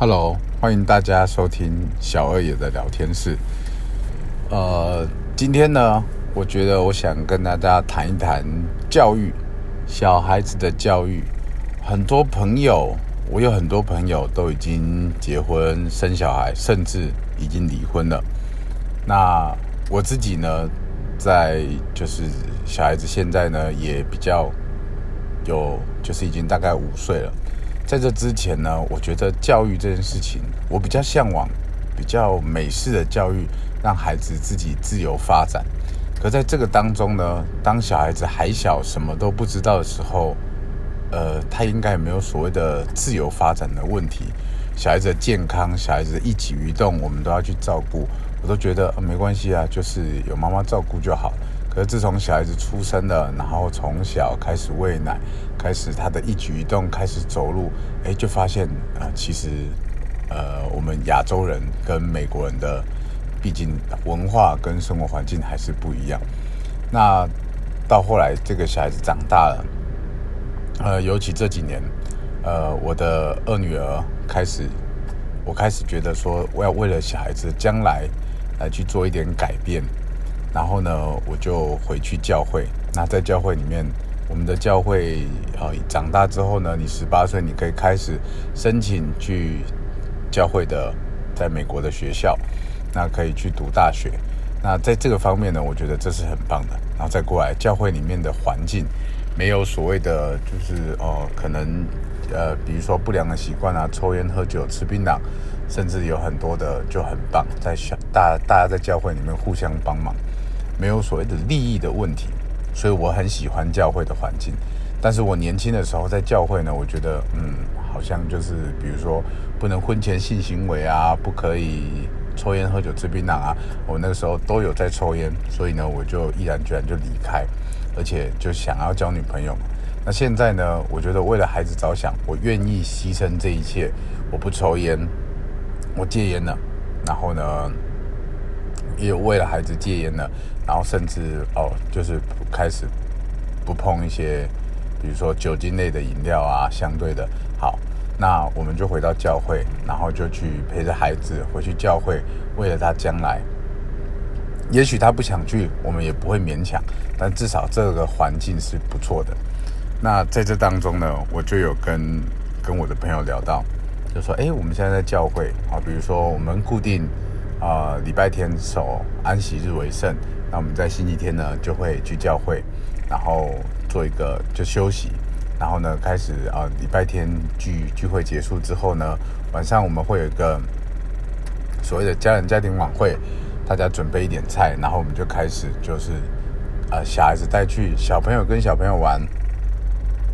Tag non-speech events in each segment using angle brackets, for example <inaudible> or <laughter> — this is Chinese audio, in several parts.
Hello，欢迎大家收听小二爷的聊天室。呃，今天呢，我觉得我想跟大家谈一谈教育，小孩子的教育。很多朋友，我有很多朋友都已经结婚生小孩，甚至已经离婚了。那我自己呢，在就是小孩子现在呢也比较有，就是已经大概五岁了。在这之前呢，我觉得教育这件事情，我比较向往比较美式的教育，让孩子自己自由发展。可在这个当中呢，当小孩子还小，什么都不知道的时候，呃，他应该也没有所谓的自由发展的问题。小孩子的健康，小孩子的一举一动，我们都要去照顾。我都觉得，没关系啊，就是有妈妈照顾就好。自从小孩子出生了，然后从小开始喂奶，开始他的一举一动，开始走路，哎，就发现啊、其实，呃，我们亚洲人跟美国人的，毕竟文化跟生活环境还是不一样。那到后来，这个小孩子长大了，呃，尤其这几年，呃，我的二女儿开始，我开始觉得说，我要为了小孩子将来来去做一点改变。然后呢，我就回去教会。那在教会里面，我们的教会呃，长大之后呢，你十八岁，你可以开始申请去教会的，在美国的学校，那可以去读大学。那在这个方面呢，我觉得这是很棒的。然后再过来，教会里面的环境没有所谓的，就是、呃，可能呃，比如说不良的习惯啊，抽烟、喝酒、吃槟榔，甚至有很多的就很棒。在小大大家在教会里面互相帮忙。没有所谓的利益的问题，所以我很喜欢教会的环境。但是我年轻的时候在教会呢，我觉得嗯，好像就是比如说不能婚前性行为啊，不可以抽烟喝酒吃槟榔啊。我那个时候都有在抽烟，所以呢，我就毅然决然就离开，而且就想要交女朋友。那现在呢，我觉得为了孩子着想，我愿意牺牲这一切。我不抽烟，我戒烟了，然后呢，也有为了孩子戒烟了。然后甚至哦，就是开始不碰一些，比如说酒精类的饮料啊，相对的。好，那我们就回到教会，然后就去陪着孩子回去教会，为了他将来。也许他不想去，我们也不会勉强，但至少这个环境是不错的。那在这当中呢，我就有跟跟我的朋友聊到，就说：哎，我们现在在教会啊，比如说我们固定啊，礼拜天守安息日为圣。那我们在星期天呢，就会去教会，然后做一个就休息，然后呢开始啊，礼拜天聚聚会结束之后呢，晚上我们会有一个所谓的家人家庭晚会，大家准备一点菜，然后我们就开始就是啊，小孩子带去小朋友跟小朋友玩，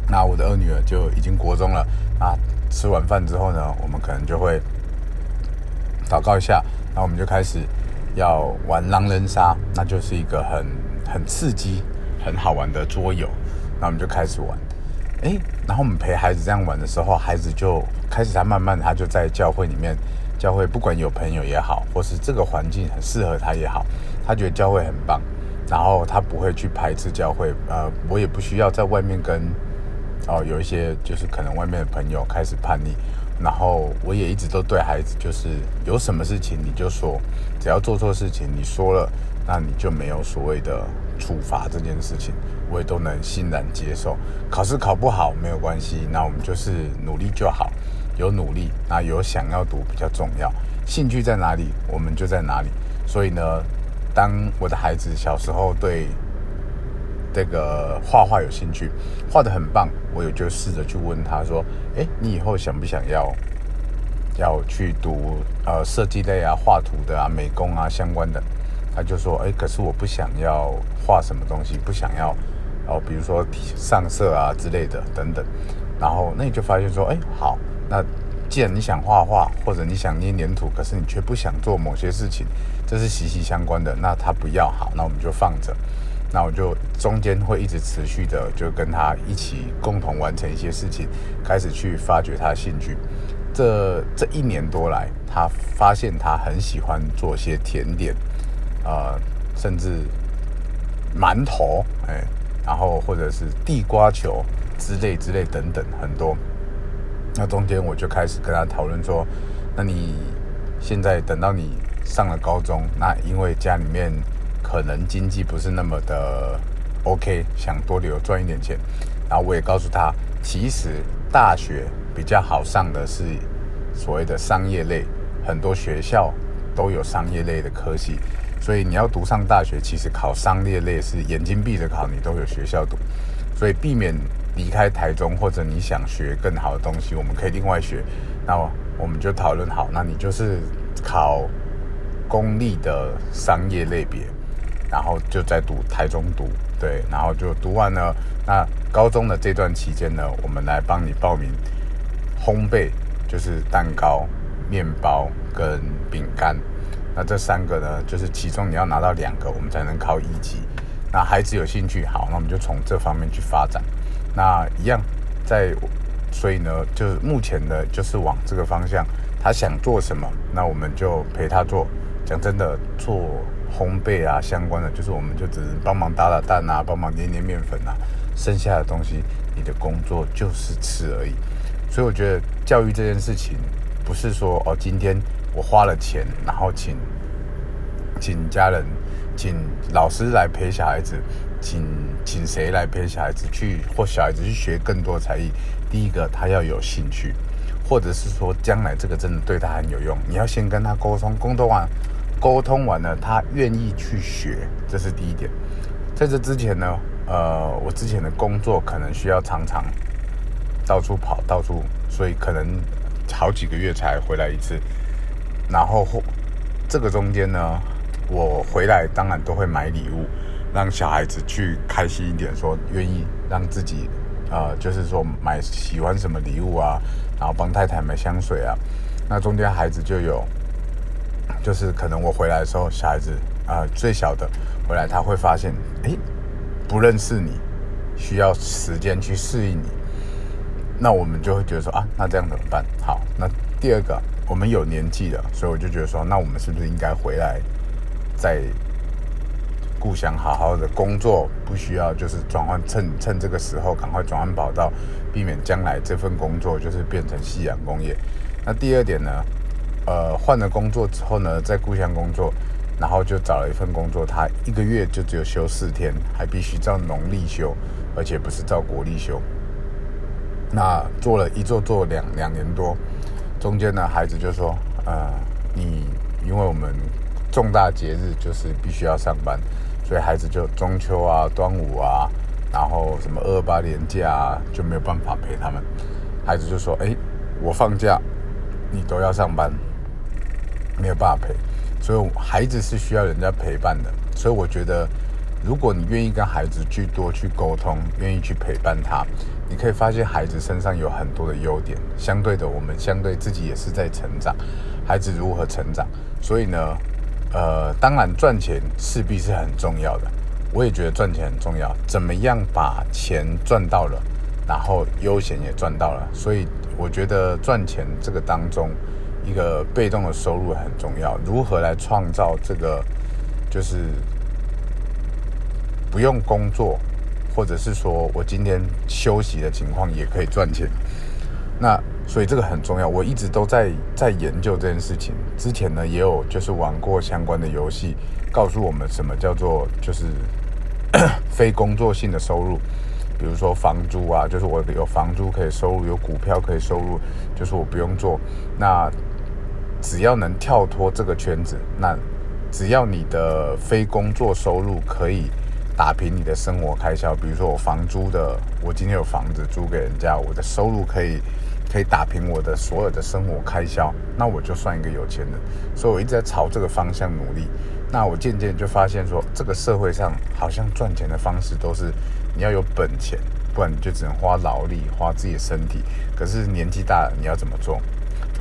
那我的二女儿就已经国中了啊，吃完饭之后呢，我们可能就会祷告一下，然后我们就开始。要玩狼人杀，那就是一个很很刺激、很好玩的桌游。那我们就开始玩，诶，然后我们陪孩子这样玩的时候，孩子就开始他慢慢他就在教会里面，教会不管有朋友也好，或是这个环境很适合他也好，他觉得教会很棒，然后他不会去排斥教会。呃，我也不需要在外面跟哦有一些就是可能外面的朋友开始叛逆。然后我也一直都对孩子，就是有什么事情你就说，只要做错事情你说了，那你就没有所谓的处罚这件事情，我也都能欣然接受。考试考不好没有关系，那我们就是努力就好，有努力，那有想要读比较重要，兴趣在哪里我们就在哪里。所以呢，当我的孩子小时候对。这个画画有兴趣，画得很棒。我也就试着去问他说：“诶，你以后想不想要要去读呃设计类啊、画图的啊、美工啊相关的？”他就说：“诶，可是我不想要画什么东西，不想要哦，比如说上色啊之类的等等。”然后那你就发现说：“诶，好，那既然你想画画，或者你想捏黏土，可是你却不想做某些事情，这是息息相关的。那他不要好，那我们就放着。”那我就中间会一直持续的，就跟他一起共同完成一些事情，开始去发掘他的兴趣。这这一年多来，他发现他很喜欢做些甜点，呃，甚至馒头，哎，然后或者是地瓜球之类之类等等很多。那中间我就开始跟他讨论说，那你现在等到你上了高中，那因为家里面可能经济不是那么的 OK，想多留赚一点钱，然后我也告诉他，其实大学比较好上的是所谓的商业类，很多学校都有商业类的科系，所以你要读上大学，其实考商业类是眼睛闭着考，你都有学校读，所以避免。离开台中，或者你想学更好的东西，我们可以另外学。那我们就讨论好，那你就是考公立的商业类别，然后就在读台中读，对，然后就读完了。那高中的这段期间呢，我们来帮你报名烘焙，就是蛋糕、面包跟饼干。那这三个呢，就是其中你要拿到两个，我们才能考一级。那孩子有兴趣，好，那我们就从这方面去发展。那一样，在所以呢，就是目前呢，就是往这个方向，他想做什么，那我们就陪他做。讲真的，做烘焙啊相关的，就是我们就只是帮忙打打蛋啊，帮忙捏捏面粉啊，剩下的东西，你的工作就是吃而已。所以我觉得教育这件事情，不是说哦，今天我花了钱，然后请请家人，请老师来陪小孩子。请请谁来陪小孩子去，或小孩子去学更多才艺？第一个，他要有兴趣，或者是说将来这个真的对他很有用。你要先跟他沟通，沟通完，沟通完了，他愿意去学，这是第一点。在这之前呢，呃，我之前的工作可能需要常常到处跑，到处，所以可能好几个月才回来一次。然后这个中间呢，我回来当然都会买礼物。让小孩子去开心一点，说愿意让自己，呃，就是说买喜欢什么礼物啊，然后帮太太买香水啊。那中间孩子就有，就是可能我回来的时候，小孩子啊，最小的回来他会发现，诶，不认识你，需要时间去适应你。那我们就会觉得说啊，那这样怎么办？好，那第二个，我们有年纪了，所以我就觉得说，那我们是不是应该回来在。故乡好好的工作，不需要就是转换，趁趁这个时候赶快转换跑道，避免将来这份工作就是变成夕阳工业。那第二点呢，呃，换了工作之后呢，在故乡工作，然后就找了一份工作，他一个月就只有休四天，还必须照农历休，而且不是照国历休。那做了一做做两两年多，中间呢，孩子就说，呃，你因为我们重大节日就是必须要上班。所以孩子就中秋啊、端午啊，然后什么二八年假啊，就没有办法陪他们。孩子就说：“哎，我放假，你都要上班，没有办法陪。”所以孩子是需要人家陪伴的。所以我觉得，如果你愿意跟孩子去多去沟通，愿意去陪伴他，你可以发现孩子身上有很多的优点。相对的，我们相对自己也是在成长。孩子如何成长？所以呢？呃，当然赚钱势必是很重要的，我也觉得赚钱很重要。怎么样把钱赚到了，然后悠闲也赚到了，所以我觉得赚钱这个当中，一个被动的收入很重要。如何来创造这个，就是不用工作，或者是说我今天休息的情况也可以赚钱。那所以这个很重要，我一直都在在研究这件事情。之前呢，也有就是玩过相关的游戏，告诉我们什么叫做就是 <coughs> 非工作性的收入，比如说房租啊，就是我有房租可以收入，有股票可以收入，就是我不用做。那只要能跳脱这个圈子，那只要你的非工作收入可以打平你的生活开销，比如说我房租的，我今天有房子租给人家，我的收入可以。可以打平我的所有的生活开销，那我就算一个有钱人。所以我一直在朝这个方向努力。那我渐渐就发现说，这个社会上好像赚钱的方式都是你要有本钱，不然你就只能花劳力、花自己的身体。可是年纪大了，你要怎么做？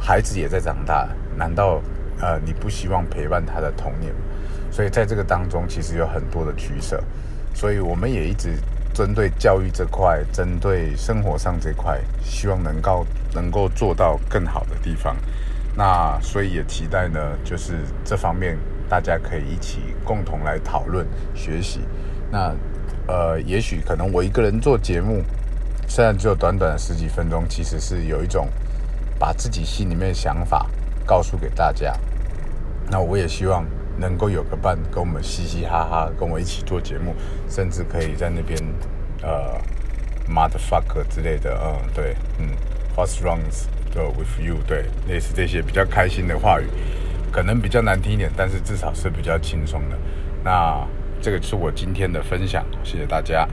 孩子也在长大，难道呃你不希望陪伴他的童年？所以在这个当中，其实有很多的取舍。所以我们也一直。针对教育这块，针对生活上这块，希望能够能够做到更好的地方。那所以也期待呢，就是这方面大家可以一起共同来讨论学习。那呃，也许可能我一个人做节目，虽然只有短短的十几分钟，其实是有一种把自己心里面的想法告诉给大家。那我也希望能够有个伴，跟我们嘻嘻哈哈，跟我一起做节目，甚至可以在那边呃，mother fuck 之类的，嗯，对，嗯，what's wrong with you？对，类似这些比较开心的话语，可能比较难听一点，但是至少是比较轻松的。那这个是我今天的分享，谢谢大家。